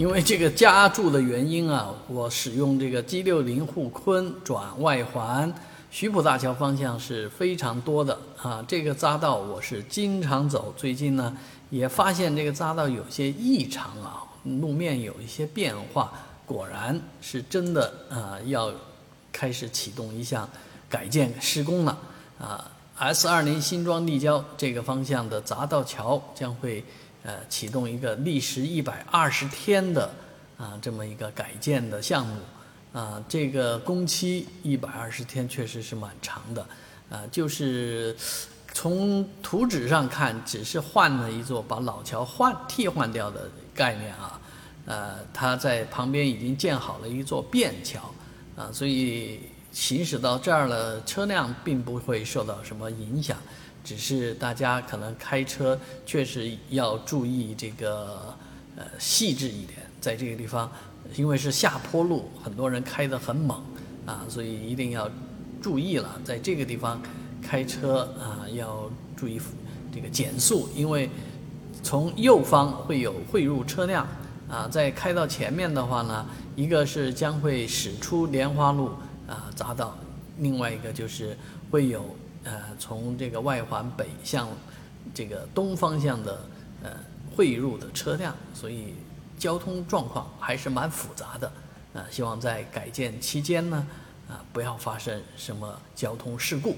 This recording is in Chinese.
因为这个加注的原因啊，我使用这个 G 六零沪昆转外环，徐浦大桥方向是非常多的啊。这个匝道我是经常走，最近呢也发现这个匝道有些异常啊，路面有一些变化，果然是真的啊，要开始启动一项改建施工了啊。S 二零新庄立交这个方向的匝道桥将会。呃，启动一个历时一百二十天的啊这么一个改建的项目，啊，这个工期一百二十天确实是蛮长的，啊，就是从图纸上看，只是换了一座把老桥换替换掉的概念啊，呃，它在旁边已经建好了一座便桥，啊，所以行驶到这儿了，车辆并不会受到什么影响。只是大家可能开车确实要注意这个呃细致一点，在这个地方，因为是下坡路，很多人开得很猛啊，所以一定要注意了，在这个地方开车啊要注意这个减速，因为从右方会有汇入车辆啊，在开到前面的话呢，一个是将会驶出莲花路啊匝道，另外一个就是会有。呃，从这个外环北向这个东方向的呃汇入的车辆，所以交通状况还是蛮复杂的。啊，希望在改建期间呢，啊，不要发生什么交通事故。